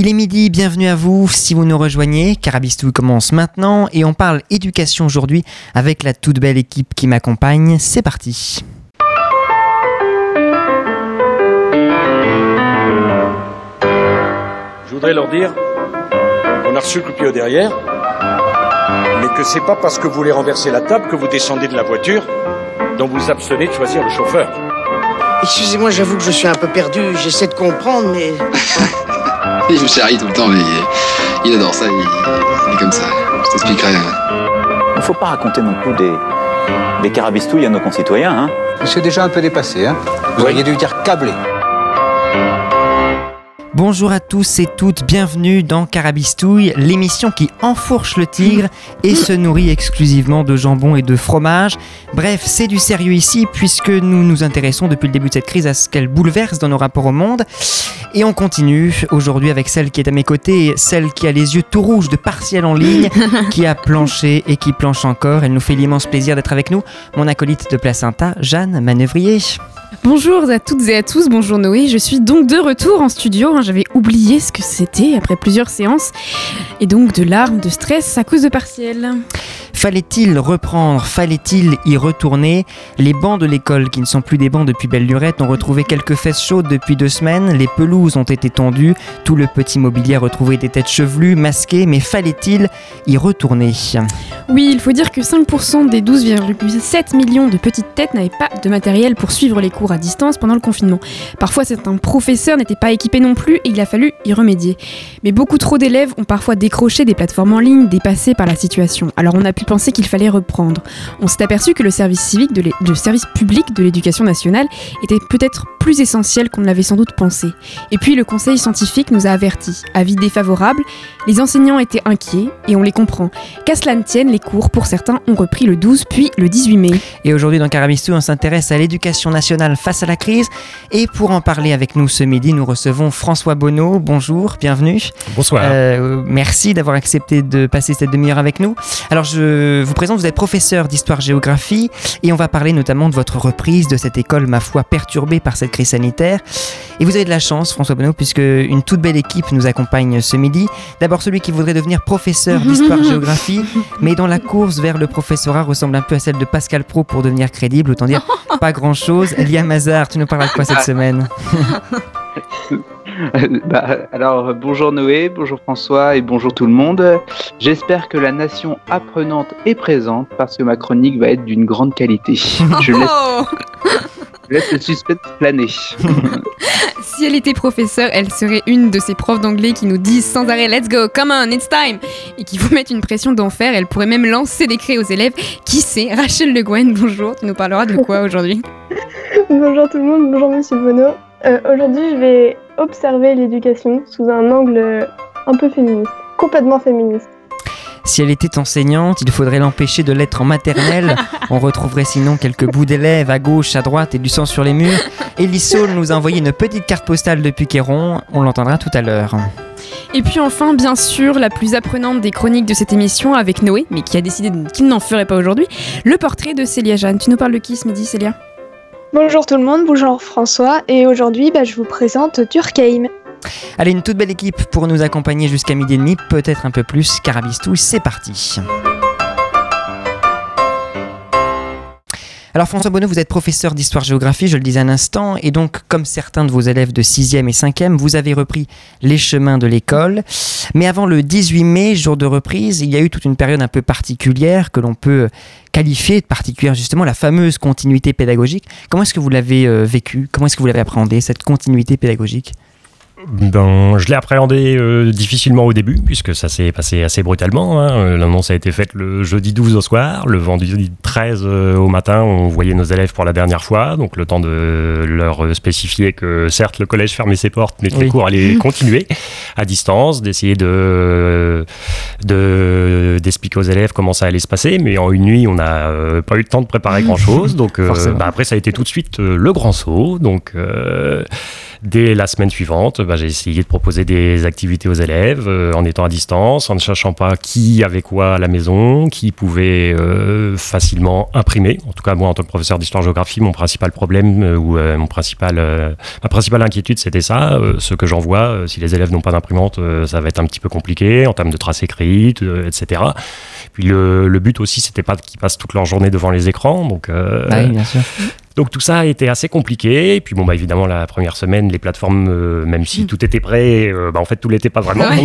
Il est midi, bienvenue à vous si vous nous rejoignez. Carabistou commence maintenant et on parle éducation aujourd'hui avec la toute belle équipe qui m'accompagne. C'est parti. Je voudrais leur dire qu'on a reçu le coup de pied au derrière, mais que c'est pas parce que vous voulez renverser la table que vous descendez de la voiture dont vous abstenez de choisir le chauffeur. Excusez-moi, j'avoue que je suis un peu perdu, j'essaie de comprendre, mais... Il me charrie tout le temps, mais il adore ça, il, est comme ça. Je t'expliquerai. Il ne faut pas raconter non plus des, des carabistouilles à nos concitoyens. Hein. C'est déjà un peu dépassé, hein Vous auriez dû dire câblé. Bonjour à tous et toutes, bienvenue dans Carabistouille, l'émission qui enfourche le tigre et se nourrit exclusivement de jambon et de fromage. Bref, c'est du sérieux ici puisque nous nous intéressons depuis le début de cette crise à ce qu'elle bouleverse dans nos rapports au monde. Et on continue aujourd'hui avec celle qui est à mes côtés, celle qui a les yeux tout rouges de partiel en ligne, qui a planché et qui planche encore. Elle nous fait l'immense plaisir d'être avec nous, mon acolyte de placenta, Jeanne Manœuvrier. Bonjour à toutes et à tous, bonjour Noé, je suis donc de retour en studio, hein. j'avais oublié ce que c'était après plusieurs séances, et donc de larmes, de stress à cause de partiel. Fallait-il reprendre? Fallait-il y retourner? Les bancs de l'école, qui ne sont plus des bancs depuis belle lurette, ont retrouvé quelques fesses chaudes depuis deux semaines. Les pelouses ont été tendues. Tout le petit mobilier a retrouvé des têtes chevelues, masquées. Mais fallait-il y retourner? Oui, il faut dire que 5% des 12,7 millions de petites têtes n'avaient pas de matériel pour suivre les cours à distance pendant le confinement. Parfois, certains professeurs n'étaient pas équipés non plus et il a fallu y remédier. Mais beaucoup trop d'élèves ont parfois décroché des plateformes en ligne dépassées par la situation. Pu penser qu'il fallait reprendre. On s'est aperçu que le service civique de le service public de l'éducation nationale était peut-être plus essentiel qu'on ne l'avait sans doute pensé. Et puis le conseil scientifique nous a avertis. Avis défavorable, les enseignants étaient inquiets et on les comprend. Qu'à cela ne tienne, les cours pour certains ont repris le 12 puis le 18 mai. Et aujourd'hui dans Caramistou, on s'intéresse à l'éducation nationale face à la crise. Et pour en parler avec nous ce midi, nous recevons François Bonneau. Bonjour, bienvenue. Bonsoir. Euh, merci d'avoir accepté de passer cette demi-heure avec nous. Alors je vous présente, vous êtes professeur d'histoire-géographie et on va parler notamment de votre reprise de cette école, ma foi, perturbée par cette crise sanitaire. Et vous avez de la chance, François Bonneau, puisque une toute belle équipe nous accompagne ce midi. D'abord celui qui voudrait devenir professeur d'histoire-géographie, mais dont la course vers le professorat ressemble un peu à celle de Pascal Pro pour devenir crédible, autant dire pas grand-chose. Elia Mazar, tu nous parles de quoi cette semaine? bah, alors, bonjour Noé, bonjour François et bonjour tout le monde. J'espère que la nation apprenante est présente parce que ma chronique va être d'une grande qualité. Je laisse, Oh je laisse le suspense planer. si elle était professeure, elle serait une de ces profs d'anglais qui nous disent sans arrêt Let's go, come on, it's time et qui vous mettent une pression d'enfer. Elle pourrait même lancer des cris aux élèves. Qui sait Rachel Le Guen, bonjour, tu nous parleras de quoi aujourd'hui? Bonjour tout le monde, bonjour Monsieur Bono. Euh, Aujourd'hui, je vais observer l'éducation sous un angle un peu féministe, complètement féministe. Si elle était enseignante, il faudrait l'empêcher de l'être en maternelle. On retrouverait sinon quelques bouts d'élèves à gauche, à droite et du sang sur les murs. Elie Saul nous a envoyé une petite carte postale depuis Quéron. On l'entendra tout à l'heure. Et puis enfin, bien sûr, la plus apprenante des chroniques de cette émission avec Noé, mais qui a décidé qu'il n'en ferait pas aujourd'hui, le portrait de Célia Jeanne. Tu nous parles de qui ce midi, Célia? Bonjour tout le monde, bonjour François, et aujourd'hui bah, je vous présente Durkheim. Allez, une toute belle équipe pour nous accompagner jusqu'à midi et demi, peut-être un peu plus. Carabistouille, c'est parti. Alors François Bonneau, vous êtes professeur d'histoire-géographie, je le disais un instant, et donc comme certains de vos élèves de 6e et 5e, vous avez repris les chemins de l'école. Mais avant le 18 mai, jour de reprise, il y a eu toute une période un peu particulière que l'on peut qualifier de particulière, justement la fameuse continuité pédagogique. Comment est-ce que vous l'avez euh, vécu? Comment est-ce que vous l'avez appréhendé, cette continuité pédagogique? Ben, je l'ai appréhendé euh, difficilement au début, puisque ça s'est passé assez brutalement. hein. L'annonce a été faite le jeudi 12 au soir. Le vendredi 13 euh, au matin, on voyait nos élèves pour la dernière fois. Donc, le temps de leur spécifier que, certes, le collège fermait ses portes, mais que les Oui. cours allaient continuer à distance, d'essayer de de- d'expliquer aux élèves comment ça allait se passer. Mais en une nuit, on n'a euh, pas eu le temps de préparer grand-chose. Donc, euh, bah, après, ça a été tout de suite le grand saut. Donc, euh, Dès la semaine suivante, bah, j'ai essayé de proposer des activités aux élèves euh, en étant à distance, en ne cherchant pas qui avait quoi à la maison, qui pouvait euh, facilement imprimer. En tout cas, moi, en tant que professeur d'histoire-géographie, mon principal problème euh, ou mon principal, ma principale inquiétude, c'était ça. ce que j'en vois, euh, si les élèves n'ont pas d'imprimante, ça va être un petit peu compliqué en termes de traces écrites, etc. Puis le, le but aussi, c'était pas qu'ils passent toute leur journée devant les écrans. Donc, Bah oui, bien sûr. Donc tout ça a été assez compliqué. Et puis bon, bah, évidemment, la première semaine, les plateformes, euh, même si tout était prêt, euh, bah, en fait, tout l'était pas vraiment. Ouais.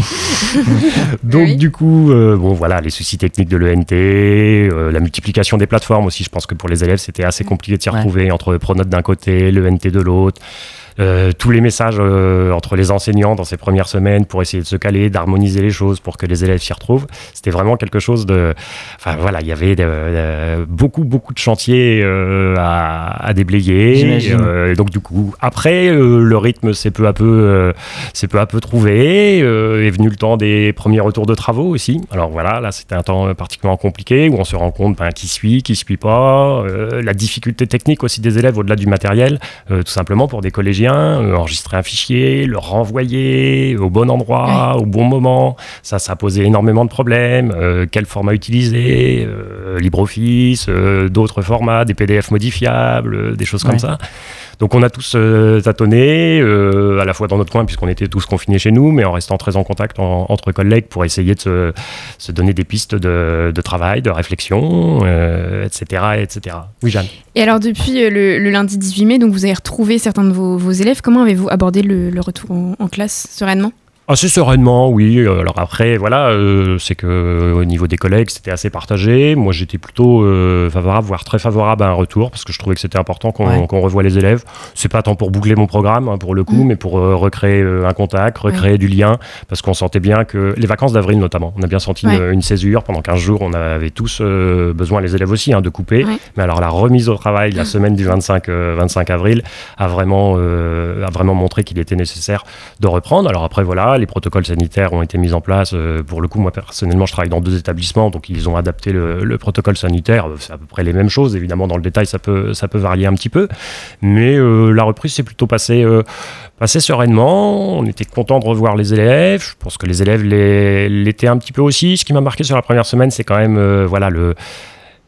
Donc Oui. du coup, euh, bon voilà, les soucis techniques de l'ENT, la multiplication des plateformes aussi. Je pense que pour les élèves, c'était assez compliqué de s'y Ouais. retrouver entre Pronote d'un côté, l'ENT de l'autre. Euh, tous les messages euh, entre les enseignants dans ces premières semaines pour essayer de se caler, d'harmoniser les choses pour que les élèves s'y retrouvent. C'était vraiment quelque chose de... Enfin voilà, il y avait de- de- beaucoup, beaucoup de chantiers euh, à, à déblayer. Euh, et donc du coup, après, euh, le rythme s'est peu à peu, euh, s'est peu à peu trouvé. euh, est venu le temps des premiers retours de travaux aussi. Alors voilà, là c'était un temps euh, particulièrement compliqué où on se rend compte ben, qui suit, qui suit pas, euh, la difficulté technique aussi des élèves au-delà du matériel, euh, tout simplement pour des collégiens, euh, enregistrer un fichier, le renvoyer au bon endroit, au bon moment. Ça, ça a posé énormément de problèmes. Euh, quel format utiliser euh, LibreOffice, d'autres formats, des PDF modifiables, des choses Ouais. comme ça. Donc on a tous euh, tâtonné, euh, à la fois dans notre coin, puisqu'on était tous confinés chez nous, mais en restant très en contact en- entre collègues pour essayer de se, donner des pistes de, travail, de réflexion, euh, etc., etc. Oui, Jeanne. Et alors depuis le, lundi 18 mai, donc vous avez retrouvé certains de vos, élèves. Comment avez-vous abordé le, retour en classe sereinement? Assez sereinement, oui. Alors après, voilà, euh, c'est que euh, au niveau des collègues, c'était assez partagé. Moi, j'étais plutôt euh, favorable, voire très favorable à un retour, parce que je trouvais que c'était important qu'on Ouais. revoie les élèves. C'est pas tant pour boucler mon programme, hein, pour le coup, mais pour euh, recréer un contact, recréer du lien, parce qu'on sentait bien que les vacances d'avril notamment, on a bien senti une, Ouais. une césure pendant 15 jours. On avait tous besoin, les élèves aussi, hein, de couper. Mais alors la remise au travail, la semaine du 25, euh, 25 avril, a vraiment, a vraiment montré qu'il était nécessaire de reprendre. Alors après, voilà, les protocoles sanitaires ont été mis en place. Euh, pour le coup, moi personnellement, je travaille dans deux établissements, donc ils ont adapté le, le protocole sanitaire. Euh, C'est à peu près les mêmes choses. Évidemment, dans le détail, ça peut, varier un petit peu. Mais euh, la reprise s'est plutôt passée, sereinement. On était content de revoir les élèves. Je pense que les élèves l'é- l'étaient un petit peu aussi. Ce qui m'a marqué sur la première semaine, c'est quand même voilà, le,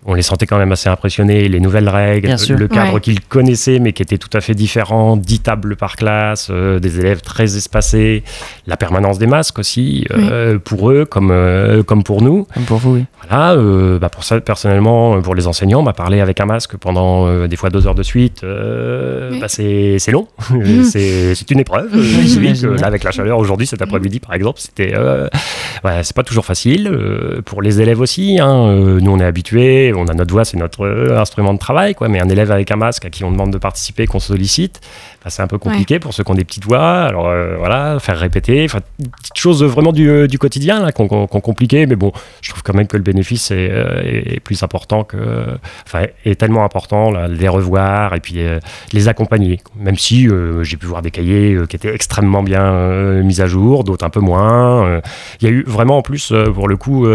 on les sentait quand même assez impressionnés, les nouvelles règles, Bien sûr. le cadre Ouais. qu'ils connaissaient mais qui était tout à fait différent, 10 tables par classe, euh, des élèves très espacés, la permanence des masques aussi, euh, pour eux comme, euh, comme pour nous. Comme pour vous, oui. Voilà, euh, bah pour ça, personnellement, pour les enseignants, bah parler avec un masque pendant euh, des fois deux heures de suite, euh, Oui. bah c'est c'est long. c'est c'est une épreuve. Là, avec la chaleur aujourd'hui, cet après-midi, par exemple, c'était. Euh, ouais, c'est pas toujours facile. euh, pour les élèves aussi, hein, euh, nous, on est habitués, on a notre voix, c'est notre euh, instrument de travail, quoi. Mais un élève avec un masque à qui on demande de participer, qu'on sollicite, bah, c'est un peu compliqué pour ceux qui ont des petites voix. Alors euh, voilà, faire répéter, enfin, petites choses vraiment du, euh, du quotidien là, qu'on qu'on compliqué. Mais bon, je trouve quand même que le bénéfice est, plus important que, enfin, est tellement important là, les revoir et puis les accompagner. Même si j'ai pu voir des cahiers qui étaient extrêmement bien mis à jour, d'autres un peu moins. Il y a eu vraiment en plus pour le coup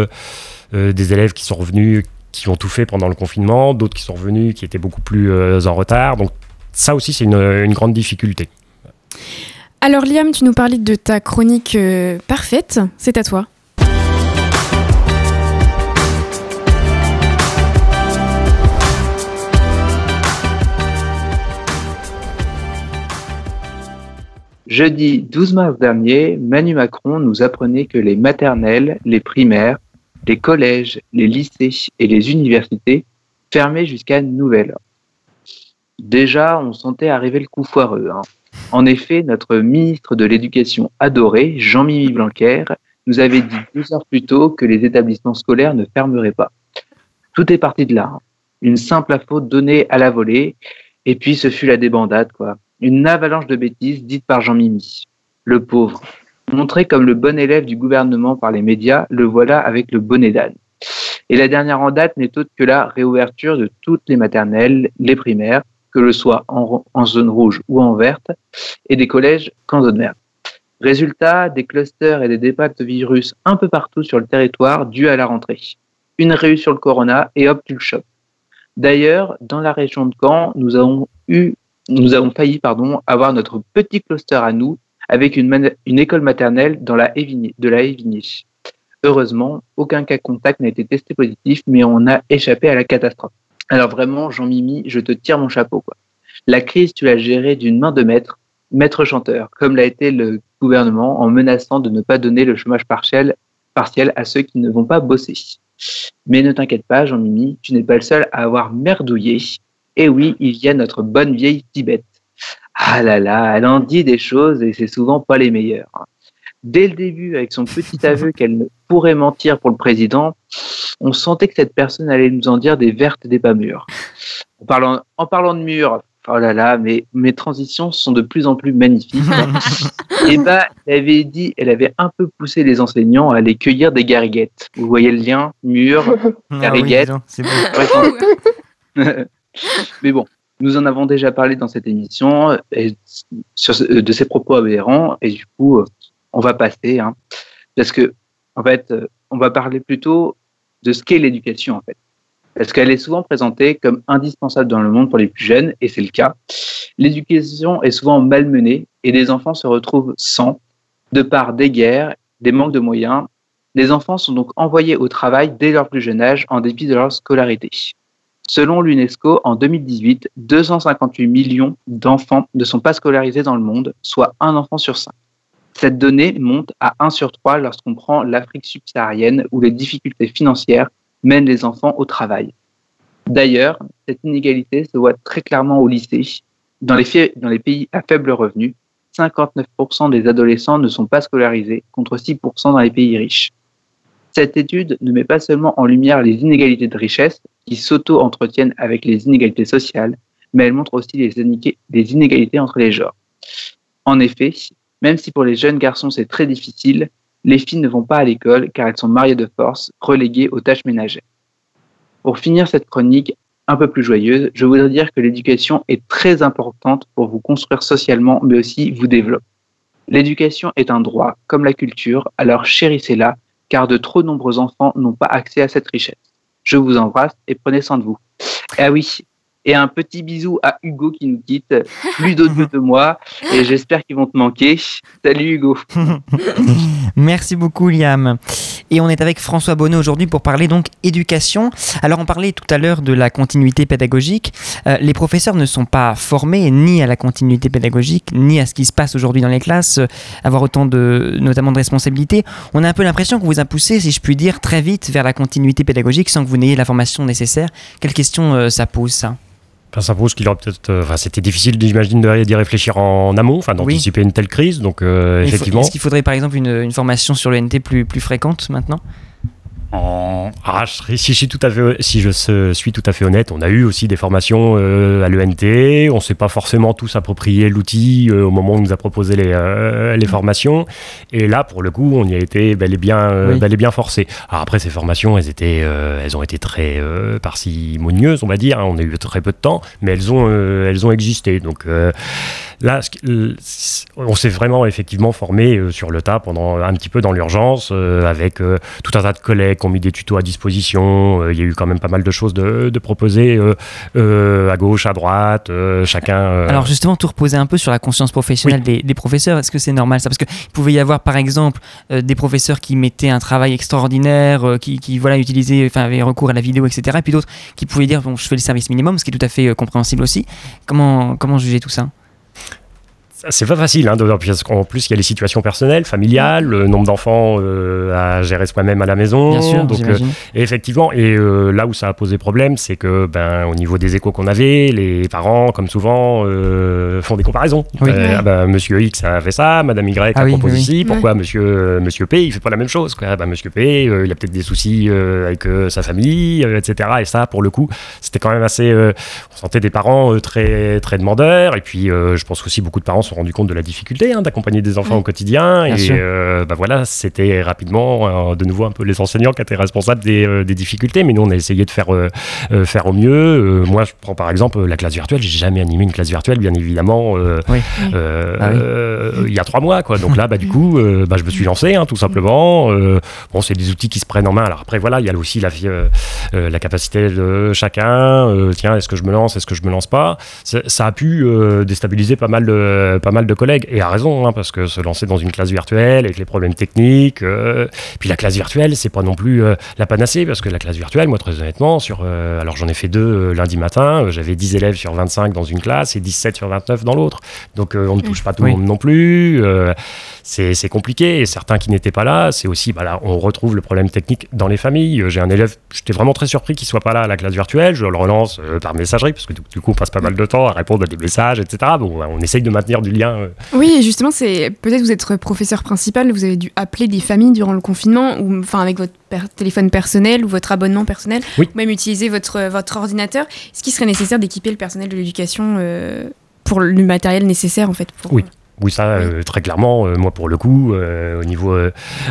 euh, des élèves qui sont revenus qui ont tout fait pendant le confinement, d'autres qui sont revenus qui étaient beaucoup plus euh, en retard. Donc ça aussi, c'est une, une grande difficulté. Alors Liam, tu nous parlais de ta chronique euh, parfaite. C'est à toi. Jeudi 12 mars dernier, Manu Macron nous apprenait que les maternelles, les primaires, les collèges, les lycées et les universités fermaient jusqu'à nouvel ordre. Déjà, on sentait arriver le coup foireux. hein. En effet, notre ministre de l'Éducation adoré, Jean-Mimi Blanquer, nous avait dit deux heures plus tôt que les établissements scolaires ne fermeraient pas. Tout est parti de là. hein. Une simple info donnée à la volée, et puis ce fut la débandade, quoi. Une avalanche de bêtises dites par Jean-Mimi. Le pauvre. Montré comme le bon élève du gouvernement par les médias, le voilà avec le bonnet d'âne. Et la dernière en date n'est autre que la réouverture de toutes les maternelles, les primaires, que le soit en, zone rouge ou en verte, et des collèges qu'en zone verte. Résultat, des clusters et des départs de virus un peu partout sur le territoire dû à la rentrée. Une réu sur le corona et hop, tu le chopes. D'ailleurs, dans la région de Caen, nous avons eu nous avons failli pardon, avoir notre petit cluster à nous avec une, école maternelle dans la Évigné, de la Évigné. Heureusement, aucun cas contact n'a été testé positif, mais on a échappé à la catastrophe. Alors vraiment, Jean-Mimi, je te tire mon chapeau. Quoi. La crise, tu l'as gérée d'une main de maître, maître chanteur, comme l'a été le gouvernement en menaçant de ne pas donner le chômage partiel, à ceux qui ne vont pas bosser. Mais ne t'inquiète pas, Jean-Mimi, tu n'es pas le seul à avoir merdouillé. Et oui, il y a notre bonne vieille Tibet. Ah là là, elle en dit des choses et c'est souvent pas les meilleures. Hein. Dès le début, avec son petit aveu qu'elle ne pourrait mentir pour le président, on sentait que cette personne allait nous en dire des vertes et des pas mûres. En parlant, en parlant de mûres, oh là là, mais mes transitions sont de plus en plus magnifiques. et bah, elle avait dit, elle avait un peu poussé les enseignants à aller cueillir des gariguettes. Vous voyez le lien, mûres, gariguettes. Ah oui, bon. mais bon, nous en avons déjà parlé dans cette émission de ces propos aberrants et du coup, on va passer, hein, parce que fait, on va parler plutôt de ce qu'est l'éducation en fait, parce qu'elle est souvent présentée comme indispensable dans le monde pour les plus jeunes et c'est le cas. L'éducation est souvent malmenée et des enfants se retrouvent sans, de par des guerres, des manques de moyens. Les enfants sont donc envoyés au travail dès leur plus jeune âge en dépit de leur scolarité. Selon l'UNESCO, en 2018, 258 millions d'enfants ne sont pas scolarisés dans le monde, soit un enfant sur cinq. Cette donnée monte à 1 sur 3 lorsqu'on prend l'Afrique subsaharienne où les difficultés financières mènent les enfants au travail. D'ailleurs, cette inégalité se voit très clairement au lycée. Dans les, pays à faible revenu, 59% des adolescents ne sont pas scolarisés contre 6% dans les pays riches. Cette étude ne met pas seulement en lumière les inégalités de richesse qui s'auto-entretiennent avec les inégalités sociales, mais elle montre aussi les inégalités entre les genres. En effet, même si pour les jeunes garçons c'est très difficile, les filles ne vont pas à l'école car elles sont mariées de force, reléguées aux tâches ménagères. Pour finir cette chronique un peu plus joyeuse, je voudrais dire que l'éducation est très importante pour vous construire socialement, mais aussi vous développer. L'éducation est un droit, comme la culture, alors chérissez-la, car de trop nombreux enfants n'ont pas accès à cette richesse. Je vous embrasse et prenez soin de vous. Ah oui, et un petit bisou à Hugo qui nous quitte. Plus d'autres de moi et j'espère qu'ils vont te manquer. Salut Hugo. Merci beaucoup Liam. Et on est avec François Bonneau aujourd'hui pour parler donc éducation. Alors on parlait tout à l'heure de la continuité pédagogique. Euh, les professeurs ne sont pas formés ni à la continuité pédagogique ni à ce qui se passe aujourd'hui dans les classes, euh, avoir autant de notamment de responsabilités. On a un peu l'impression qu'on vous a poussé, si je puis dire, très vite vers la continuité pédagogique sans que vous n'ayez la formation nécessaire. Quelle question euh, ça pose ça? Ça pose qu'il aurait peut-être. Euh, enfin, c'était difficile, j'imagine, d'y réfléchir en amont, enfin, d'anticiper une telle crise. Donc, euh, effectivement. Est-ce qu'il faudrait, par exemple, une, une formation sur l'ENT plus, plus fréquente maintenant? Ah, si, je suis tout à fait, si je suis tout à fait honnête, on a eu aussi des formations euh, à l'ENT. On ne s'est pas forcément tous approprié l'outil euh, au moment où on nous a proposé les, euh, les, formations. Et là, pour le coup, on y a été bel et bien, bel et bien forcé. Alors après, ces formations, elles, étaient, elles ont été très parcimonieuses, on va dire. Hein. On a eu très peu de temps, mais elles ont, elles ont existé. Donc là, on s'est vraiment effectivement formé sur le tas pendant un petit peu dans l'urgence, avec tout un tas de collègues qui ont mis des tutos à disposition. Euh, il y a eu quand même pas mal de choses de, de proposer euh, euh, à gauche, à droite, chacun. Alors justement, tout reposer un peu sur la conscience professionnelle des, des, professeurs. Est-ce que c'est normal ça? Parce qu'il pouvait y avoir par exemple des professeurs qui mettaient un travail extraordinaire, qui, qui, voilà utilisaient, enfin avaient recours à la vidéo, etc. Et puis d'autres qui pouvaient dire bon, je fais le service minimum, ce qui est tout à fait compréhensible aussi. Comment comment juger tout ça? C'est pas facile, hein, parce qu'en plus il y a les situations personnelles, familiales, le nombre d'enfants euh, à gérer soi-même à la maison. Bien sûr, donc, euh, et effectivement, et euh, là où ça a posé problème, c'est que ben au niveau des échos qu'on avait, les parents, comme souvent, font des comparaisons. Ah ben, Monsieur X a fait ça, Madame Y a ah proposé ici, pourquoi Monsieur Monsieur P il fait pas la même chose quoi. Ben, Monsieur P, il a peut-être des soucis avec sa famille, etc. Et ça, pour le coup, c'était quand même assez. on sentait des parents très très demandeurs, et puis je pense aussi beaucoup de parents sont rendus compte de la difficulté hein, d'accompagner des enfants au quotidien. Bien et euh, bah voilà, c'était rapidement euh, de nouveau un peu les enseignants qui étaient responsables des, euh, des difficultés. Mais nous, on a essayé de faire, euh, faire au mieux. Moi, je prends par exemple la classe virtuelle. J'ai jamais animé une classe virtuelle, bien évidemment. Oui. Ah oui. il y a trois mois, quoi. Donc là, bah, du coup, bah, je me suis lancé, hein, tout simplement. Bon, c'est des outils qui se prennent en main. Alors après, voilà, il y a aussi la, la capacité de chacun. Tiens, est-ce que je me lance, est-ce que je me lance pas? Ça, ça a pu euh, déstabiliser pas mal de, pas mal de collègues. Et à raison, hein, parce que se lancer dans une classe virtuelle avec les problèmes techniques. euh, puis la classe virtuelle, c'est pas non plus euh, la panacée, parce que la classe virtuelle, moi, très honnêtement, sur, euh, alors j'en ai fait deux lundi matin. J'avais 10 élèves sur 25 dans une classe et 17 sur 29 dans l'autre. Donc on ne touche pas tout Oui. le monde non plus. C'est compliqué. Et certains qui n'étaient pas là, c'est aussi, bah là, on retrouve le problème technique dans les familles. Euh, J'ai un élève, j'étais vraiment très surpris qu'il soit pas là à la classe virtuelle. Je le relance euh, par messagerie, parce que du, du coup, on passe pas mal de temps à répondre à des messages, etc. Bon, on essaye de maintenir du lien. euh. Oui, justement, c'est peut-être vous êtes professeur principal, vous avez dû appeler des familles durant le confinement, ou enfin avec votre per- téléphone personnel ou votre abonnement personnel, Oui. ou même utiliser votre, votre ordinateur. Est-ce qu'il serait nécessaire d'équiper le personnel de l'éducation euh, pour le matériel nécessaire en fait pour... Oui. Oui, ça, euh, très clairement, euh, moi pour le coup, euh, au, niveau,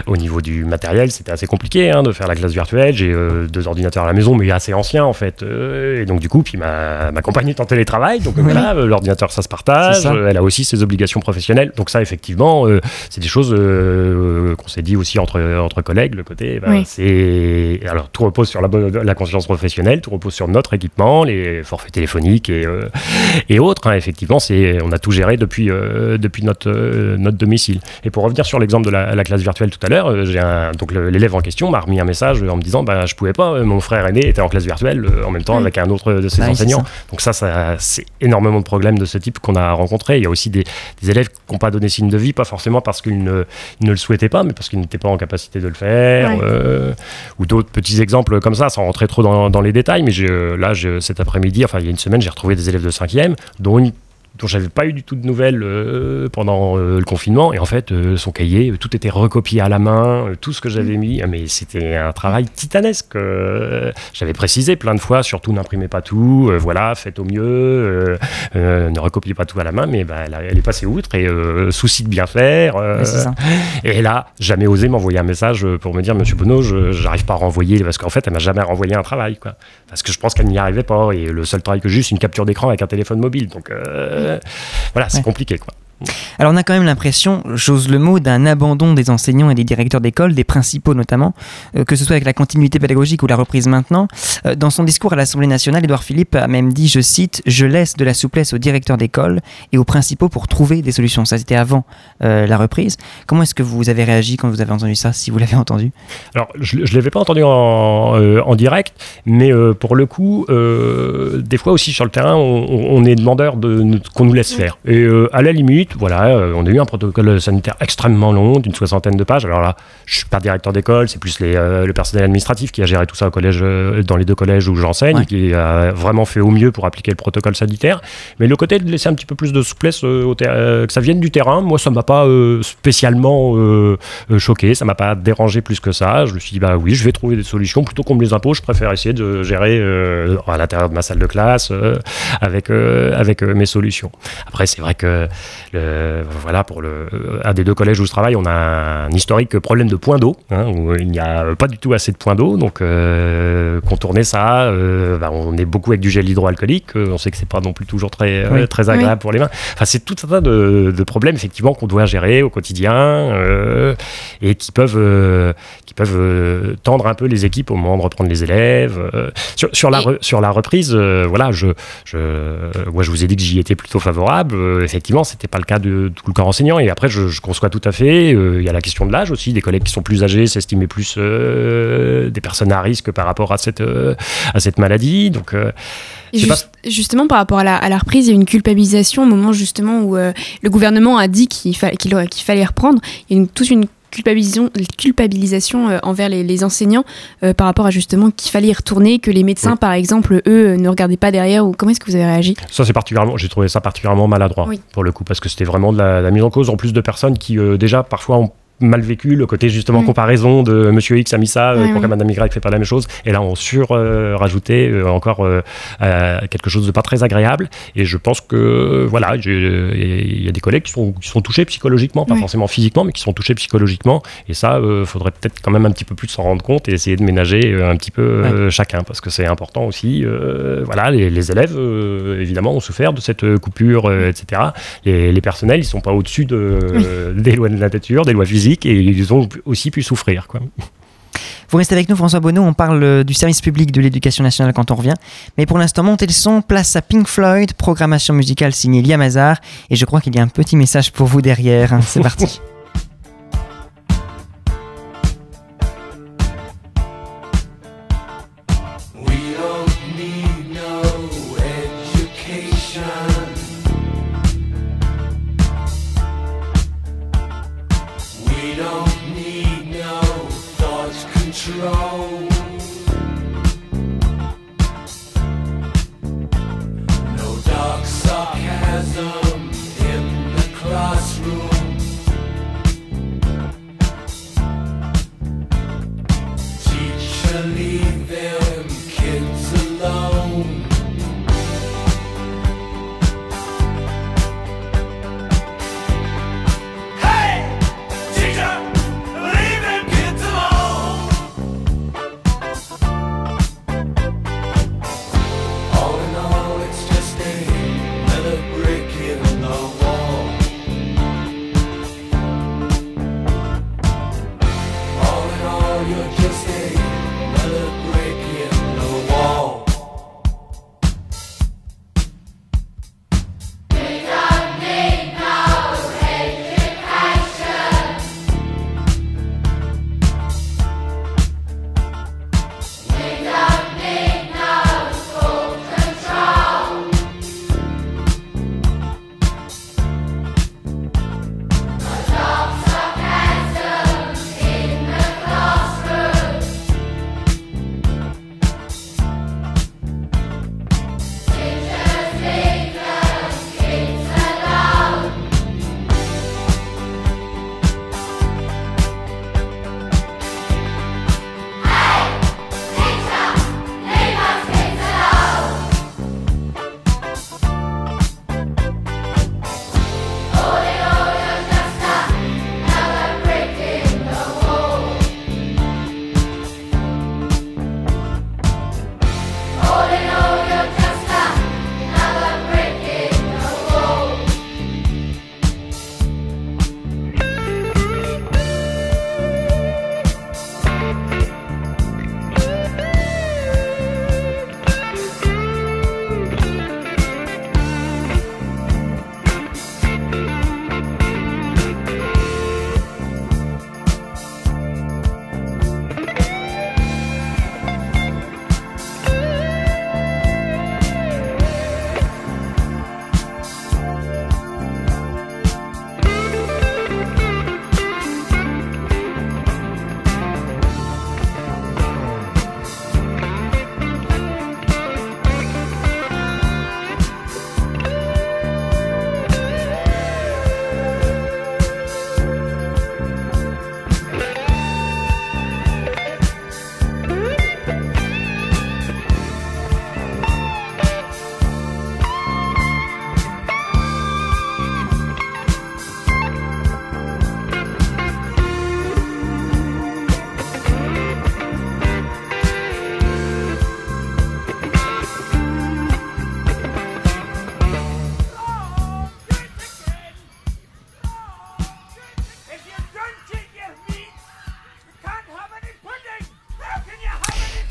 au niveau du matériel, c'était assez compliqué hein, de faire la classe virtuelle. J'ai deux ordinateurs à la maison, mais assez anciens en fait. Et donc, du coup, puis ma, ma compagne est en télétravail, donc euh, voilà, l'ordinateur ça se partage. Ça. Elle a aussi ses obligations professionnelles. Donc, ça, effectivement, c'est des choses qu'on s'est dit aussi entre, entre collègues. Le côté, ben, Oui. c'est. Alors, tout repose sur la, la conscience professionnelle, tout repose sur notre équipement, les forfaits téléphoniques et, et autres. hein. Effectivement, c'est, on a tout géré depuis, euh, depuis notre, euh, notre domicile. Et pour revenir sur l'exemple de la, la classe virtuelle tout à l'heure, euh, donc l'élève en question m'a remis un message en me disant bah, je pouvais pas, euh, mon frère aîné était en classe virtuelle euh, en même temps Oui. avec un autre de ses Ah c'est enseignants. ça. Donc ça, ça c'est énormément de problèmes de ce type qu'on a rencontrés. Il y a aussi des, des élèves qui n'ont pas donné signe de vie, pas forcément parce qu'ils ne, ne le souhaitaient pas, mais parce qu'ils n'étaient pas en capacité de le faire. Ouais. euh, ou d'autres petits exemples comme ça, sans rentrer trop dans, dans les détails. Mais euh, là, cet après-midi, enfin il y a une semaine, j'ai retrouvé des élèves de 5e, dont une dont j'avais pas eu du tout de nouvelles euh, pendant euh, le confinement. Et en fait euh, son cahier tout était recopié à la main tout ce que j'avais mis. Ah, mais c'était un travail titanesque j'avais précisé plein de fois surtout n'imprimez pas tout voilà faites au mieux ne recopiez pas tout à la main. Mais bah, elle, est passée outre et souci de bien faire ça. et a jamais osé m'envoyer un message pour me dire Monsieur Bonneau, je j'arrive pas à renvoyer parce qu'en fait elle m'a jamais renvoyé un travail quoi. Parce que je pense qu'elle n'y arrivait pas. Et le seul travail que j'ai eu c'est une capture d'écran avec un téléphone mobile. Donc voilà c'est compliqué quoi. Alors on a quand même l'impression, j'ose le mot, d'un abandon des enseignants et des directeurs d'école, des principaux notamment, euh, que ce soit avec la continuité pédagogique ou la reprise maintenant. Euh, dans son discours à l'Assemblée nationale, Édouard Philippe a même dit, je cite, Je laisse de la souplesse aux directeurs d'école et aux principaux pour trouver des solutions. Ça c'était avant euh, la reprise. Comment est-ce que vous avez réagi quand vous avez entendu ça, si vous l'avez entendu? Alors, je ne l'avais pas entendu en, direct, mais pour le coup, des fois aussi sur le terrain, on, est demandeur de, de- qu'on nous laisse faire. Et à la limite, voilà, euh, on a eu un protocole sanitaire extrêmement long, d'une soixantaine de pages. Alors là, je suis pas directeur d'école, c'est plus les, euh, le personnel administratif qui a géré tout ça au collège, euh, dans les deux collèges où j'enseigne, Ouais. qui a vraiment fait au mieux pour appliquer le protocole sanitaire. Mais le côté de laisser un petit peu plus de souplesse, au que ça vienne du terrain, moi, ça m'a pas spécialement choqué, ça m'a pas dérangé plus que ça. Je me suis dit, bah oui, je vais trouver des solutions. Plutôt qu'on me les impose, je préfère essayer de gérer euh, à l'intérieur de ma salle de classe euh, avec, euh, avec mes solutions. Après, c'est vrai que le, voilà, pour le, un des deux collèges où je travaille, on a un historique problème de points d'eau, hein, où il n'y a pas du tout assez de points d'eau. Donc, euh, contourner ça, euh, bah, on est beaucoup avec du gel hydroalcoolique. euh, on sait que c'est pas non plus toujours très, euh, Oui. très agréable pour les mains. Enfin, c'est tout un tas de, de problèmes, effectivement, qu'on doit gérer au quotidien euh, et qui peuvent, euh, qui peuvent euh, tendre un peu les équipes au moment de reprendre les élèves. euh. Sur, sur, la, sur la reprise, euh, voilà, je, je, moi, je vous ai dit que j'y étais plutôt favorable. Euh, effectivement, c'était pas le cas de tout le corps enseignant. Et après, je, je conçois tout à fait. euh, Il y a la question de l'âge aussi. Des collègues qui sont plus âgés s'estimaient plus euh, des personnes à risque par rapport à cette, euh, à cette maladie. Donc, pas- justement, par rapport à la, à la reprise, il y a une culpabilisation au moment justement où euh, le gouvernement a dit qu'il fa- qu'il fallait reprendre. Il y a une, toute une culpabilisation, culpabilisation euh, envers les, les enseignants euh, par rapport à justement qu'il fallait y retourner, que les médecins, Oui. par exemple, eux, euh, ne regardaient pas derrière. Ou comment est-ce que vous avez réagi? Ça, c'est particulièrement, j'ai trouvé ça particulièrement maladroit Oui. pour le coup, parce que c'était vraiment de la, la mise en cause, en plus de personnes qui déjà parfois ont mal vécu le côté justement Oui. comparaison de Monsieur X a mis ça, euh, pourquoi oui. Madame Y fait pas la même chose. Et là, on sur euh, rajouté euh, encore euh, euh, quelque chose de pas très agréable. Et je pense que voilà, il y a des collègues qui sont, qui sont touchés psychologiquement, pas Oui. forcément physiquement, mais qui sont touchés psychologiquement. Et ça, euh, faudrait peut-être quand même un petit peu plus s'en rendre compte et essayer de ménager euh, un petit peu euh, chacun, parce que c'est important aussi. euh, voilà, les, les élèves, euh, évidemment, ont souffert de cette euh, coupure, euh, etc. Les, les personnels, ils sont pas au-dessus de, des lois de la nature, des lois physiques, et ils ont aussi pu souffrir. Quoi. Vous restez avec nous, François Bonneau. On parle euh, du service public de l'éducation nationale quand on revient. Mais pour l'instant, montez le son, place à Pink Floyd, programmation musicale signée Liam Hazard. Et je crois qu'il y a un petit message pour vous derrière. hein. C'est parti.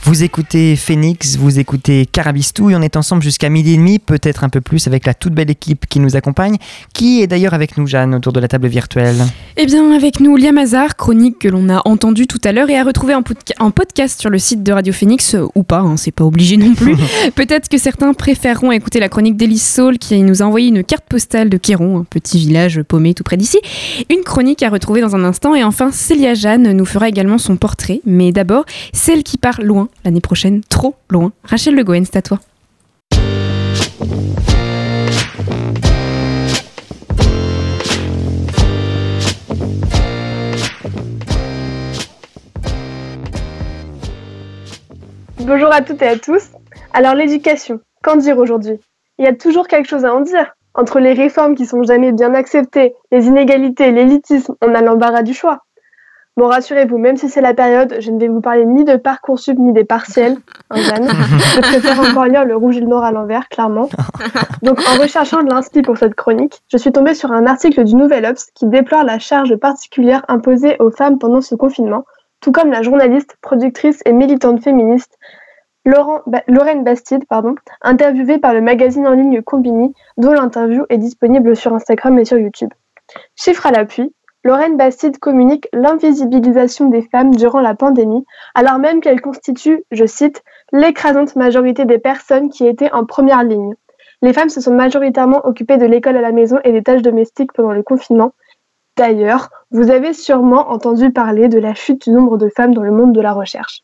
Vous écoutez Phoenix, vous écoutez Carabistouille, on est ensemble jusqu'à midi et demi, peut-être un peu plus avec la toute belle équipe qui nous accompagne, qui est d'ailleurs avec nous, Jeanne, autour de la table virtuelle. Eh bien, avec nous, Liam Hazard, chronique que l'on a entendue tout à l'heure et à retrouver en, podca- en podcast sur le site de Radio Phoenix, euh, ou pas, hein, c'est pas obligé non plus. Peut-être que certains préféreront écouter la chronique d'Elise Saul qui nous a envoyé une carte postale de Quéron, un petit village paumé tout près d'ici. Une chronique à retrouver dans un instant. Et enfin, Célia Jeanne nous fera également son portrait. Mais d'abord, celle qui part loin, l'année prochaine, trop loin. Rachel Le Gouen, c'est à toi. Bonjour à toutes et à tous. Alors l'éducation, qu'en dire aujourd'hui? Il y a toujours quelque chose à en dire. Entre les réformes qui sont jamais bien acceptées, les inégalités, l'élitisme, on a l'embarras du choix. Bon, rassurez-vous, même si c'est la période, je ne vais vous parler ni de Parcoursup ni des partiels. Hein, Jeanne je préfère encore lire Le Rouge et le Noir à l'envers, clairement. Donc, en recherchant de l'inspi pour cette chronique, je suis tombée sur un article du Nouvel Obs qui déplore la charge particulière imposée aux femmes pendant ce confinement, tout comme la journaliste, productrice et militante féministe Laurent, Ba- Lorraine Bastide, pardon, interviewée par le magazine en ligne Combini, dont l'interview est disponible sur Instagram et sur YouTube. Chiffre à l'appui, Lorraine Bastide communique l'invisibilisation des femmes durant la pandémie, alors même qu'elles constituent, je cite, l'écrasante majorité des personnes qui étaient en première ligne. Les femmes se sont majoritairement occupées de l'école à la maison et des tâches domestiques pendant le confinement. D'ailleurs, vous avez sûrement entendu parler de la chute du nombre de femmes dans le monde de la recherche.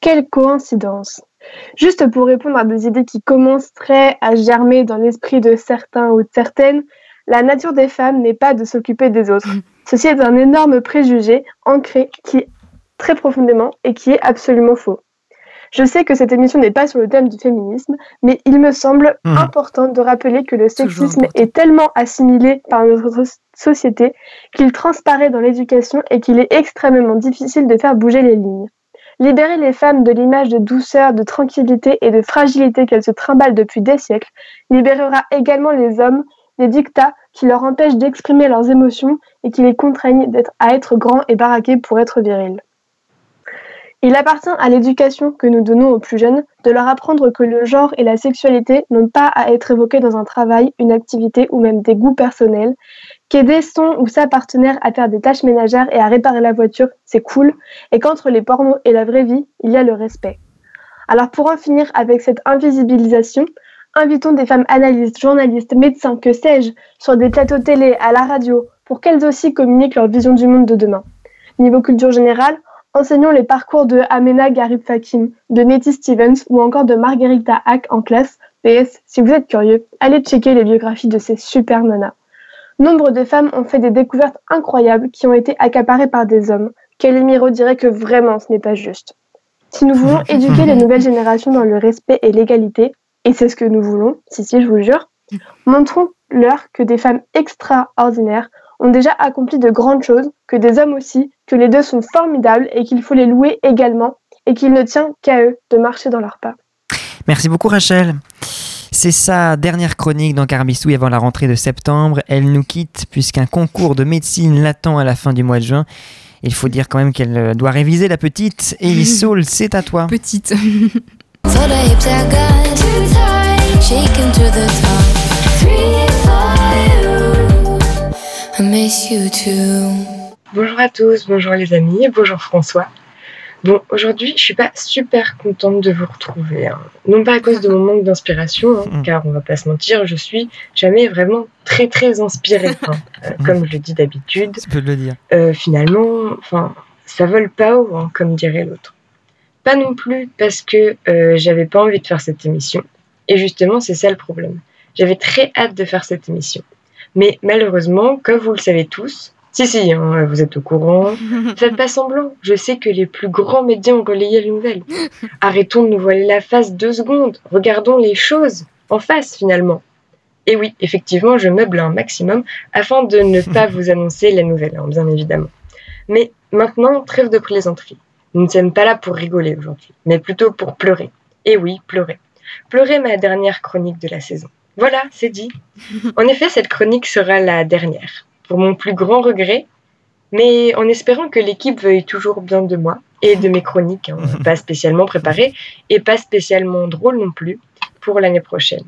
Quelle coïncidence Juste pour répondre à des idées qui commenceraient à germer dans l'esprit de certains ou de certaines, la nature des femmes n'est pas de s'occuper des autres. Ceci est un énorme préjugé ancré qui très profondément et qui est absolument faux. Je sais que cette émission n'est pas sur le thème du féminisme, mais il me semble Mhm. important de rappeler que le sexisme est tellement assimilé par notre so- société qu'il transparaît dans l'éducation et qu'il est extrêmement difficile de faire bouger les lignes. Libérer les femmes de l'image de douceur, de tranquillité et de fragilité qu'elles se trimballent depuis des siècles libérera également les hommes des dictats qui leur empêchent d'exprimer leurs émotions et qui les contraignent à être grands et baraqués pour être virils. Il appartient à l'éducation que nous donnons aux plus jeunes de leur apprendre que le genre et la sexualité n'ont pas à être évoqués dans un travail, une activité ou même des goûts personnels, qu'aider son ou sa partenaire à faire des tâches ménagères et à réparer la voiture, c'est cool, et qu'entre les pornos et la vraie vie, il y a le respect. Alors pour en finir avec cette invisibilisation, invitons des femmes analystes, journalistes, médecins, que sais-je, sur des plateaux télé, à la radio, pour qu'elles aussi communiquent leur vision du monde de demain. Niveau culture générale, enseignons les parcours de Amena Garib Fakim, de Nettie Stevens ou encore de Margarita Hack en classe. PS, si vous êtes curieux, allez checker les biographies de ces super nanas. Nombre de femmes ont fait des découvertes incroyables qui ont été accaparées par des hommes. Kelly Miro dirait que vraiment ce n'est pas juste. Si nous voulons éduquer les nouvelles générations dans le respect et l'égalité, et c'est ce que nous voulons, si si je vous jure, montrons-leur que des femmes extraordinaires ont déjà accompli de grandes choses, que des hommes aussi, que les deux sont formidables et qu'il faut les louer également, et qu'il ne tient qu'à eux de marcher dans leurs pas. Merci beaucoup Rachel. C'est sa dernière chronique dans Carbistouille avant la rentrée de septembre. Elle nous quitte puisqu'un concours de médecine l'attend à la fin du mois de juin. Il faut dire quand même qu'elle euh, doit réviser la petite. Et Soul, c'est à toi. Petite. I miss you too. Bonjour à tous, bonjour les amis, bonjour François. Bon, aujourd'hui, je suis pas super contente de vous retrouver. hein. Non pas à cause de mon manque d'inspiration, hein, car on va pas se mentir, je suis jamais vraiment très très inspirée. hein. Euh, comme je le dis d'habitude, Tu peux le dire. euh, finalement, enfin, ça vole pas haut, hein, comme dirait l'autre. Pas non plus parce que euh, j'avais pas envie de faire cette émission. Et justement, c'est ça le problème. J'avais très hâte de faire cette émission. Mais malheureusement, comme vous le savez tous, si, si, hein, vous êtes au courant, faites pas semblant. Je sais que les plus grands médias ont relayé la nouvelle. Arrêtons de nous voiler la face deux secondes. Regardons les choses en face finalement. Et oui, effectivement, je meuble un maximum afin de ne pas vous annoncer la nouvelle, hein, bien évidemment. Mais maintenant, trêve de plaisanterie. Nous ne sommes pas là pour rigoler aujourd'hui, mais plutôt pour pleurer. Et oui, pleurer. Pleurer ma dernière chronique de la saison. Voilà, c'est dit. En effet, cette chronique sera la dernière, pour mon plus grand regret, mais en espérant que l'équipe veuille toujours bien de moi et de mes chroniques, hein, pas spécialement préparées et pas spécialement drôles non plus, pour l'année prochaine.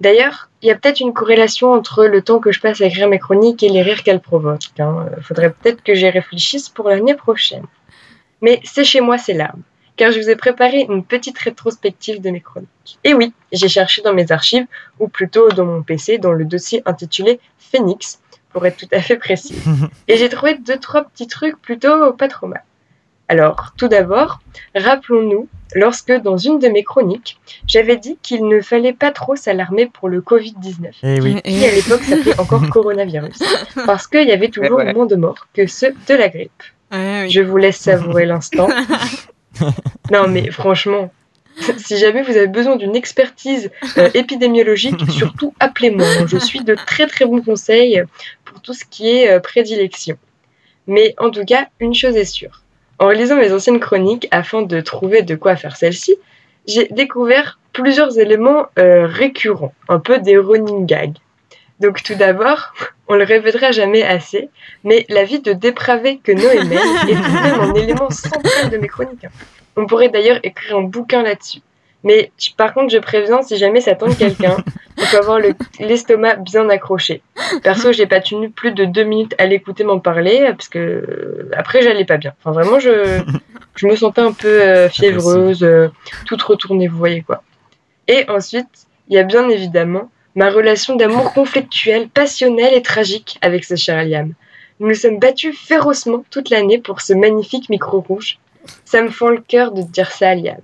D'ailleurs, il y a peut-être une corrélation entre le temps que je passe à écrire mes chroniques et les rires qu'elles provoquent. hein. Faudrait peut-être que j'y réfléchisse pour l'année prochaine. Mais c'est chez moi ces larmes, car je vous ai préparé une petite rétrospective de mes chroniques. Et oui, j'ai cherché dans mes archives, ou plutôt dans mon PC, dans le dossier intitulé Phoenix, pour être tout à fait précis. Et j'ai trouvé deux, trois petits trucs plutôt pas trop mal. Alors, tout d'abord, rappelons-nous, lorsque dans une de mes chroniques, j'avais dit qu'il ne fallait pas trop s'alarmer pour le Covid-19, Eh oui. qui à l'époque s'appelait encore coronavirus, parce qu'il y avait toujours Eh ouais. moins de morts que ceux de la grippe. Je vous laisse savourer l'instant. non, mais franchement, si jamais vous avez besoin d'une expertise euh, épidémiologique, surtout appelez-moi. Je suis de très très bons conseils pour tout ce qui est euh, prédilection. Mais en tout cas, une chose est sûre. En relisant mes anciennes chroniques afin de trouver de quoi faire celle-ci, j'ai découvert plusieurs éléments euh, récurrents, un peu des running gags. Donc tout d'abord, on le répétera jamais assez, mais la vie de dépravé que Noé mène est tout de même un élément central de mes chroniques. On pourrait d'ailleurs écrire un bouquin là-dessus. Mais par contre, je préviens, si jamais ça tente quelqu'un, il faut avoir le- l'estomac bien accroché. Perso, j'ai pas tenu plus de deux minutes à l'écouter m'en parler, parce que après, j'allais pas bien. Enfin, vraiment, je, je me sentais un peu euh, fiévreuse, euh, toute retournée, vous voyez quoi. Et ensuite, il y a bien évidemment ma relation d'amour conflictuel, passionnel et tragique avec ce cher Liam. Nous nous sommes battus férocement toute l'année pour ce magnifique micro rouge. Ça me fend le cœur de te dire ça, Liam.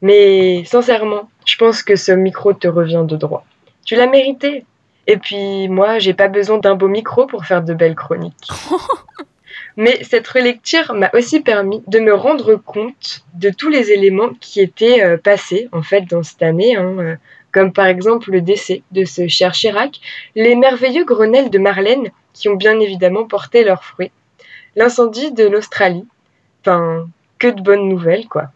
Mais sincèrement, je pense que ce micro te revient de droit. Tu l'as mérité. Et puis moi, j'ai pas besoin d'un beau micro pour faire de belles chroniques. Mais cette relecture m'a aussi permis de me rendre compte de tous les éléments qui étaient euh, passés en fait dans cette année, hein, euh, comme par exemple le décès de ce cher Chirac, les merveilleux Grenelles de Marlène qui ont bien évidemment porté leurs fruits, l'incendie de l'Australie, enfin que de bonnes nouvelles quoi.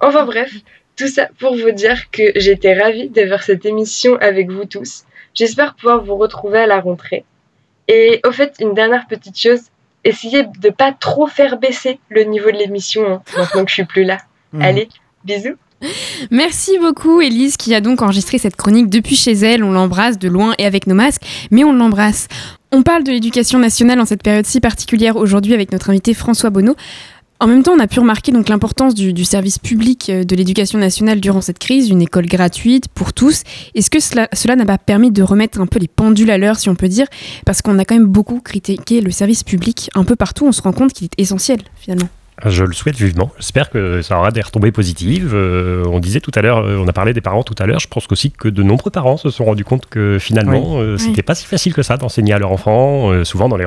Enfin bref, tout ça pour vous dire que j'étais ravie de faire cette émission avec vous tous. J'espère pouvoir vous retrouver à la rentrée. Et au fait, une dernière petite chose, essayez de pas trop faire baisser le niveau de l'émission hein, maintenant que je suis plus là. Mhm. Allez, bisous. Merci beaucoup Elise qui a donc enregistré cette chronique depuis chez elle. On l'embrasse de loin et avec nos masques, mais on l'embrasse. On parle de l'éducation nationale en cette période si particulière aujourd'hui avec notre invité François Bonneau. En même temps, on a pu remarquer donc l'importance du, service public euh, de l'éducation nationale durant cette crise, une école gratuite pour tous. Est-ce que cela cela n'a pas permis de remettre un peu les pendules à l'heure, si on peut dire, parce qu'on a quand même beaucoup critiqué le service public un peu partout. On se rend compte qu'il est essentiel finalement. Je le souhaite vivement. J'espère que ça aura des retombées positives. Euh, on disait tout à l'heure, euh, on a parlé des parents tout à l'heure. Je pense aussi que de nombreux parents se sont rendus compte que finalement, Oui. euh, c'était Oui. pas si facile que ça d'enseigner à leur enfant. Euh, souvent dans les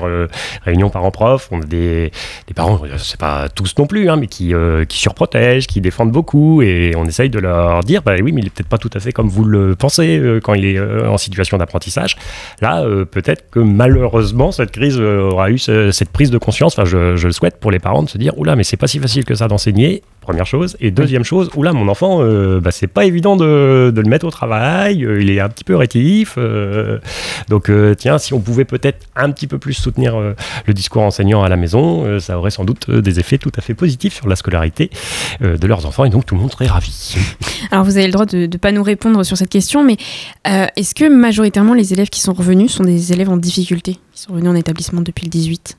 réunions parents-prof, on a des, des parents, c'est pas tous non plus, hein, mais qui, qui surprotègent, qui défendent beaucoup, et on essaye de leur dire, bah oui, mais il est peut-être pas tout à fait comme vous le pensez quand il est en situation d'apprentissage. Là, peut-être que malheureusement, cette crise aura eu ce- cette prise de conscience. Enfin, je, je le souhaite pour les parents de se dire, oula, mais c'est pas si facile que ça d'enseigner. Première chose. Et deuxième chose, oula, mon enfant, euh, bah, c'est pas évident de, le mettre au travail. euh, il est un petit peu rétif. euh, donc, euh, tiens, si on pouvait peut-être un petit peu plus soutenir le discours enseignant à la maison, ça aurait sans doute des effets tout à fait positifs sur la scolarité de leurs enfants. Et donc, tout le monde serait ravi. Alors vous avez le droit de ne pas nous répondre sur cette question, mais est-ce que majoritairement les élèves qui sont revenus sont des élèves en difficulté, qui sont revenus en établissement depuis le 18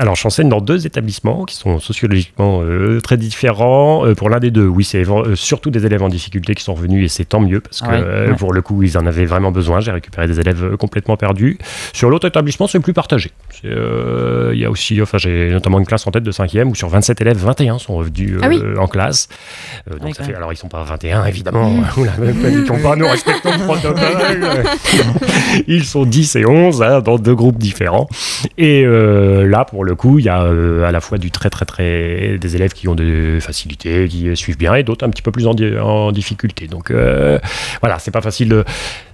Alors, j'enseigne dans deux établissements qui sont sociologiquement euh, très différents. Euh, pour l'un des deux, oui, c'est euh, surtout des élèves en difficulté qui sont revenus et c'est tant mieux parce que Ouais, euh, ouais. pour le coup, ils en avaient vraiment besoin. J'ai récupéré des élèves complètement perdus. Sur l'autre établissement, c'est plus partagé. Il y a aussi, enfin, j'ai notamment une classe en tête de 5e où sur 27 élèves, 21 sont revenus Ah oui. en classe. Donc Ouais, ça fait, alors, ils sont pas 21 évidemment. Mmh. Oula, ne paniquons pas, nous respectons le protocole. ils sont 10 et 11 hein, dans deux groupes différents. Et là, pour le coup, il y a euh, à la fois du très, très, très. des élèves qui ont des facilités, qui suivent bien, et d'autres un petit peu plus en, di- en difficulté. Donc euh, voilà, c'est pas facile.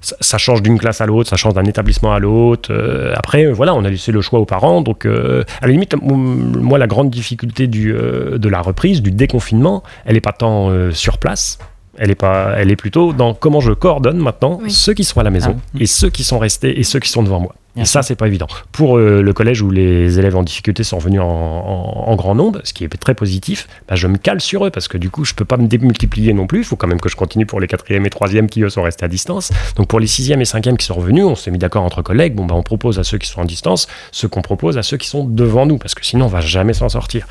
ça, change d'une classe à l'autre, ça change d'un établissement à l'autre. Euh, après, voilà, on a laissé le choix aux parents. Donc, à la limite, moi, la grande difficulté de la reprise, du déconfinement, elle n'est pas tant sur place. Elle est, pas, elle est plutôt dans comment je coordonne maintenant Oui. ceux qui sont à la maison Ah. et ceux qui sont restés et ceux qui sont devant moi. Bien et ça, c'est pas évident. Pour euh, le collège où les élèves en difficulté sont venus en, en- en grand nombre, ce qui est très positif, bah, je me cale sur eux parce que du coup, je peux pas me démultiplier non plus. Il faut quand même que je continue pour les quatrièmes et troisièmes qui eux sont restés à distance. Donc pour les sixièmes et cinquièmes qui sont revenus, on s'est mis d'accord entre collègues. Bon, bah, on propose à ceux qui sont en distance ce qu'on propose à ceux qui sont devant nous parce que sinon, on va jamais s'en sortir.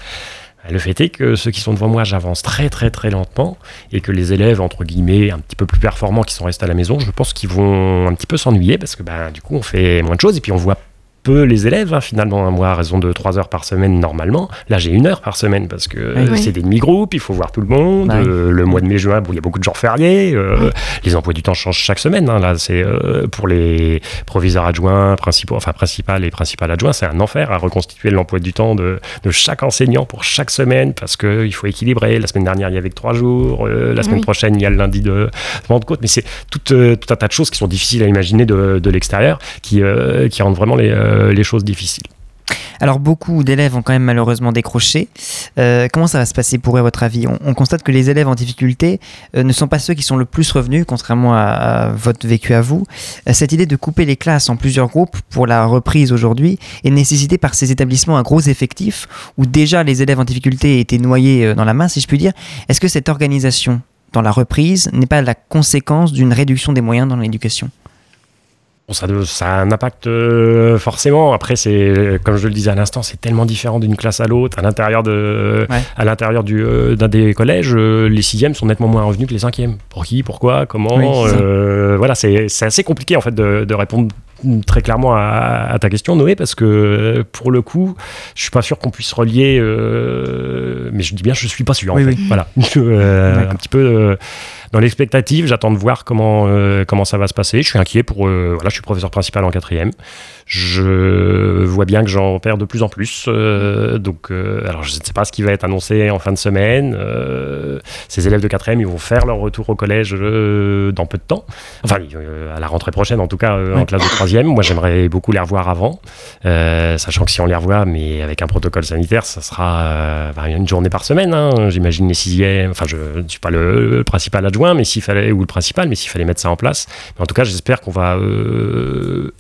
Le fait est que ceux qui sont devant moi, j'avance très très très lentement et que les élèves, entre guillemets, un petit peu plus performants qui sont restés à la maison, je pense qu'ils vont un petit peu s'ennuyer parce que bah, du coup, on fait moins de choses et puis on voit peu les élèves, hein, finalement. hein. Moi, à raison de 3 heures par semaine, normalement. Là, j'ai une heure par semaine parce que Oui. c'est des demi-groupes, il faut voir tout le monde. Ouais. Euh, le mois de mai-juin, bon, il y a beaucoup de jours fériés. euh, Les emplois du temps changent chaque semaine. hein. Là, c'est euh, pour les proviseurs adjoints, principaux, enfin, principal et principal adjoint, c'est un enfer à reconstituer l'emploi du temps de, de chaque enseignant pour chaque semaine parce qu'il faut équilibrer. La semaine dernière, il y avait que 3 jours. euh, la semaine Oui. prochaine, il y a le lundi de Pentecôte. Mais c'est tout, euh, tout un tas de choses qui sont difficiles à imaginer de, de l'extérieur qui, euh, qui rendent vraiment les, euh, les choses difficiles. Alors beaucoup d'élèves ont quand même malheureusement décroché. Euh, comment ça va se passer pour eux à votre avis? On, on constate que les élèves en difficulté euh, ne sont pas ceux qui sont le plus revenus, contrairement à, à votre vécu à vous. Euh, cette idée de couper les classes en plusieurs groupes pour la reprise aujourd'hui est nécessitée par ces établissements un gros effectif où déjà les élèves en difficulté étaient noyés euh, dans la masse, si je puis dire. Est-ce que cette organisation dans la reprise n'est pas la conséquence d'une réduction des moyens dans l'éducation? Bon, ça, a un impact euh, forcément. Après, c'est comme je le disais à l'instant, c'est tellement différent d'une classe à l'autre. À l'intérieur de, Ouais. à l'intérieur du euh, d'un des collèges, euh, les sixièmes sont nettement moins revenus que les cinquièmes. Pour qui, pourquoi, comment Oui, c'est euh, Voilà, c'est c'est assez compliqué en fait de, de répondre très clairement à, à ta question, Noé, parce que pour le coup, je suis pas sûr qu'on puisse relier. mais je dis bien, je suis pas sûr. en Oui, fait. oui. Voilà, un petit peu. Dans l'expectative, j'attends de voir comment, euh, comment ça va se passer. Je suis inquiet pour. euh, voilà, je suis professeur principal en quatrième. Je vois bien que j'en perds de plus en plus. euh, donc, euh, alors, je ne sais pas ce qui va être annoncé en fin de semaine. Euh, ces élèves de quatrième, ils vont faire leur retour au collège dans peu de temps. Enfin, à la rentrée prochaine, en tout cas, en classe de troisième. Moi, j'aimerais beaucoup les revoir avant. Sachant que si on les revoit, mais avec un protocole sanitaire, ça sera bah, une journée par semaine. hein. J'imagine les sixièmes. Enfin, je ne suis pas le, le principal adjoint, mais s'il fallait ou le principal, mais s'il fallait mettre ça en place. Mais en tout cas, j'espère qu'on va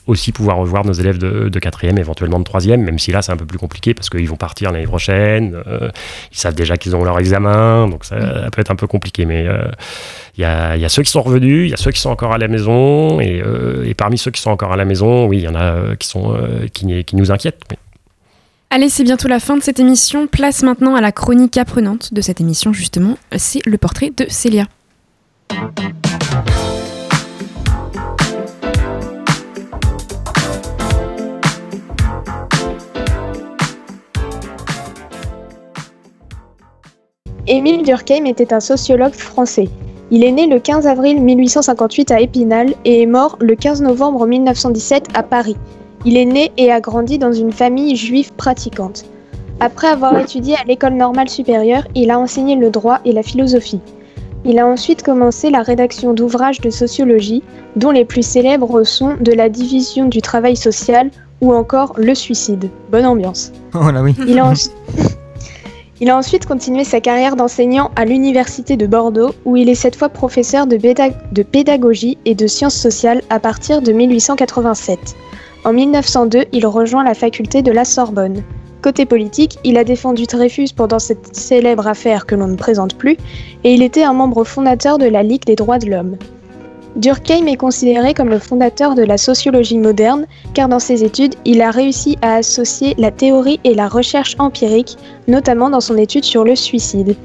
aussi pouvoir revoir nos élèves de, de quatrième, éventuellement de troisième, même si là, c'est un peu plus compliqué parce qu'ils vont partir l'année prochaine. euh, ils savent déjà qu'ils ont leur examen, donc ça, peut être un peu compliqué. Mais euh, il y, a, ceux qui sont revenus, il y a ceux qui sont encore à la maison, et, euh, parmi ceux qui sont encore à la maison, oui, il y en a qui, sont, qui, nous inquiètent. Allez, c'est bientôt la fin de cette émission. Place maintenant à la chronique apprenante de cette émission, justement. C'est le portrait de Célia. Émile Durkheim était un sociologue français. Il est né le 15 avril 1858 à Épinal et est mort le 15 novembre 1917 à Paris. Il est né et a grandi dans une famille juive pratiquante. Après avoir étudié à l'école normale supérieure, il a enseigné le droit et la philosophie. Il a ensuite commencé la rédaction d'ouvrages de sociologie, dont les plus célèbres sont De la division du travail social ou encore Le suicide. Bonne ambiance. Oh là oui. Il a, en- Il a ensuite continué sa carrière d'enseignant à l'Université de Bordeaux, où il est cette fois professeur de, pédag- de pédagogie et de sciences sociales à partir de 1887. En 1902, il rejoint la faculté de la Sorbonne. Côté politique, il a défendu Dreyfus pendant cette célèbre affaire que l'on ne présente plus, et il était un membre fondateur de la Ligue des droits de l'homme. Durkheim est considéré comme le fondateur de la sociologie moderne, car dans ses études, il a réussi à associer la théorie et la recherche empirique, notamment dans son étude sur le suicide.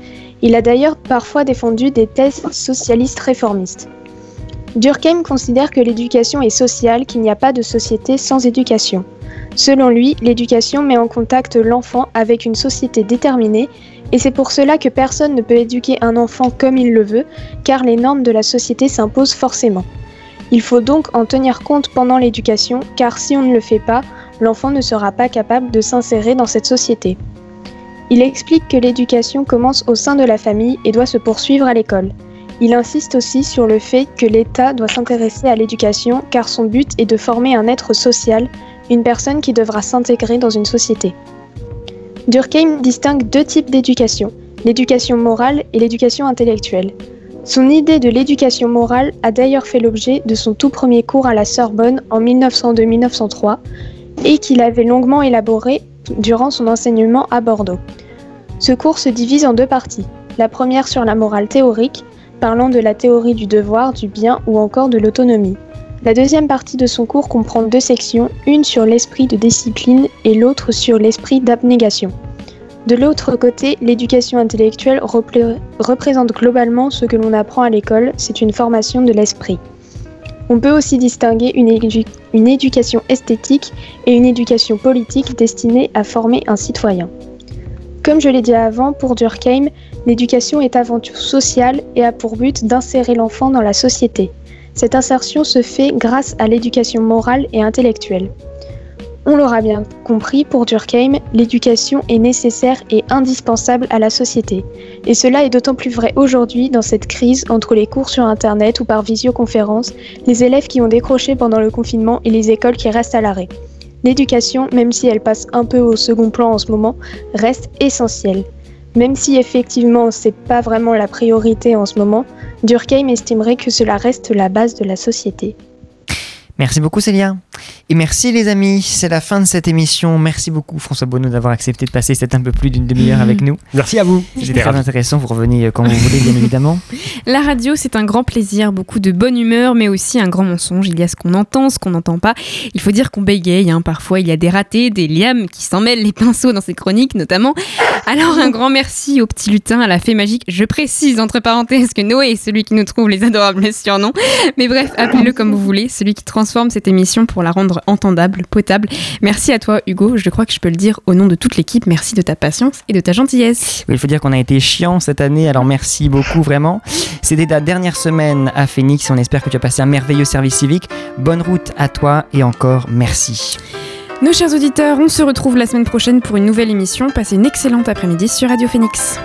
Il a d'ailleurs parfois défendu des thèses socialistes réformistes. Durkheim considère que l'éducation est sociale, qu'il n'y a pas de société sans éducation. Selon lui, l'éducation met en contact l'enfant avec une société déterminée, et c'est pour cela que personne ne peut éduquer un enfant comme il le veut, car les normes de la société s'imposent forcément. Il faut donc en tenir compte pendant l'éducation, car si on ne le fait pas, l'enfant ne sera pas capable de s'insérer dans cette société. Il explique que l'éducation commence au sein de la famille et doit se poursuivre à l'école. Il insiste aussi sur le fait que l'État doit s'intéresser à l'éducation car son but est de former un être social, une personne qui devra s'intégrer dans une société. Durkheim distingue deux types d'éducation, l'éducation morale et l'éducation intellectuelle. Son idée de l'éducation morale a d'ailleurs fait l'objet de son tout premier cours à la Sorbonne en 1902-1903 et qu'il avait longuement élaboré durant son enseignement à Bordeaux. Ce cours se divise en deux parties. La première sur la morale théorique, parlant de la théorie du devoir, du bien ou encore de l'autonomie. La deuxième partie de son cours comprend deux sections, une sur l'esprit de discipline et l'autre sur l'esprit d'abnégation. De l'autre côté, l'éducation intellectuelle repré- représente globalement ce que l'on apprend à l'école, c'est une formation de l'esprit. On peut aussi distinguer une éducation esthétique et une éducation politique destinée à former un citoyen. Comme je l'ai dit avant, pour Durkheim, l'éducation est avant tout sociale et a pour but d'insérer l'enfant dans la société. Cette insertion se fait grâce à l'éducation morale et intellectuelle. On l'aura bien compris, pour Durkheim, l'éducation est nécessaire et indispensable à la société. Et cela est d'autant plus vrai aujourd'hui dans cette crise entre les cours sur Internet ou par visioconférence, les élèves qui ont décroché pendant le confinement et les écoles qui restent à l'arrêt. L'éducation, même si elle passe un peu au second plan en ce moment, reste essentielle. Même si effectivement c'est pas vraiment la priorité en ce moment, Durkheim estimerait que cela reste la base de la société. Merci beaucoup Célia. Et merci les amis, c'est la fin de cette émission. Merci beaucoup François Bonneau d'avoir accepté de passer cette un peu plus d'une demi-heure avec nous. Merci à vous. C'était très intéressant, vous revenez euh, quand vous voulez bien évidemment. La radio, c'est un grand plaisir, beaucoup de bonne humeur, mais aussi un grand mensonge. Il y a ce qu'on entend, ce qu'on n'entend pas. Il faut dire qu'on bégaye, hein. parfois il y a des ratés, des liames qui s'en mêlent les pinceaux dans ces chroniques notamment. Alors un grand merci au petit lutin, à la fée magique. Je précise entre parenthèses que Noé est celui qui nous trouve les adorables surnoms. Mais bref, appelez-le comme vous voulez, celui qui transforme cette émission pour la rendre entendable, potable. Merci à toi Hugo, je crois que je peux le dire au nom de toute l'équipe. Merci de ta patience et de ta gentillesse. Oui, il faut dire qu'on a été chiant cette année, alors merci beaucoup vraiment. C'était ta dernière semaine à Phoenix, on espère que tu as passé un merveilleux service civique. Bonne route à toi et encore merci. Nos chers auditeurs, on se retrouve la semaine prochaine pour une nouvelle émission. Passez une excellente après-midi sur Radio Phoenix.